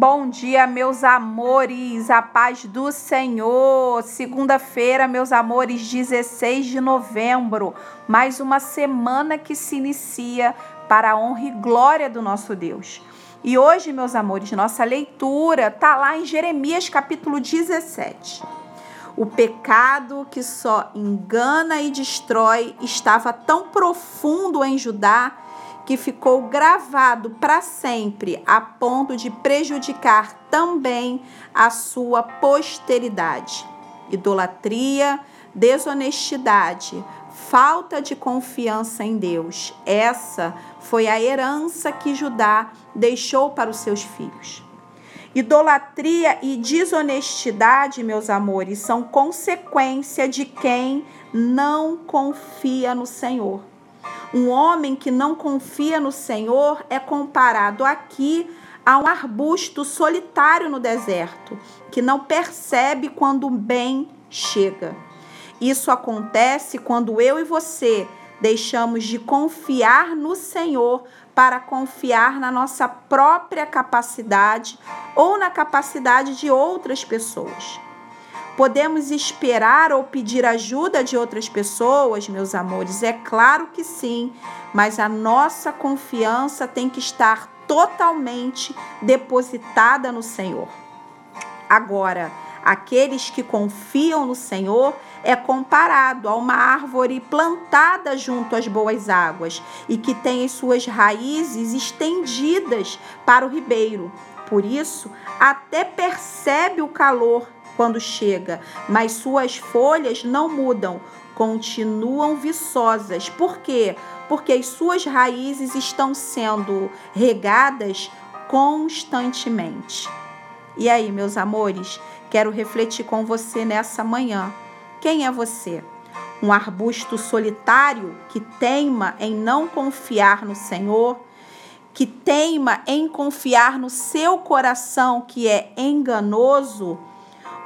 Bom dia, meus amores, a paz do Senhor. Segunda-feira, meus amores, 16 de novembro, mais uma semana que se inicia para a honra e glória do nosso Deus. E hoje, meus amores, nossa leitura está lá em Jeremias capítulo 17. O pecado que só engana e destrói estava tão profundo em Judá que ficou gravado para sempre, a ponto de prejudicar também a sua posteridade. Idolatria, desonestidade, falta de confiança em Deus. Essa foi a herança que Judá deixou para os seus filhos. Idolatria e desonestidade, meus amores, são consequência de quem não confia no Senhor. Um homem que não confia no Senhor é comparado aqui a um arbusto solitário no deserto, que não percebe quando o bem chega. Isso acontece quando eu e você deixamos de confiar no Senhor para confiar na nossa própria capacidade ou na capacidade de outras pessoas. Podemos esperar ou pedir ajuda de outras pessoas, meus amores? É claro que sim, mas a nossa confiança tem que estar totalmente depositada no Senhor. Agora, aqueles que confiam no Senhor é comparado a uma árvore plantada junto às boas águas e que tem as suas raízes estendidas para o ribeiro. Por isso, até percebe o calor quando chega, mas suas folhas não mudam, continuam viçosas. Por quê? Porque as suas raízes estão sendo regadas constantemente. E aí, meus amores, quero refletir com você nessa manhã. Quem é você? Um arbusto solitário que teima em não confiar no Senhor? Que teima em confiar no seu coração que é enganoso?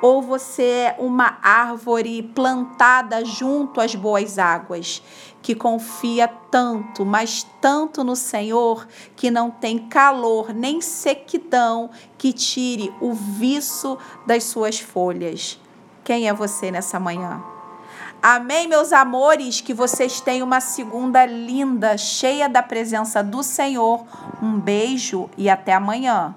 Ou você é uma árvore plantada junto às boas águas, que confia tanto, mas tanto no Senhor, que não tem calor nem sequidão que tire o viço das suas folhas. Quem é você nessa manhã? Amém, meus amores, que vocês tenham uma segunda linda, cheia da presença do Senhor. Um beijo e até amanhã.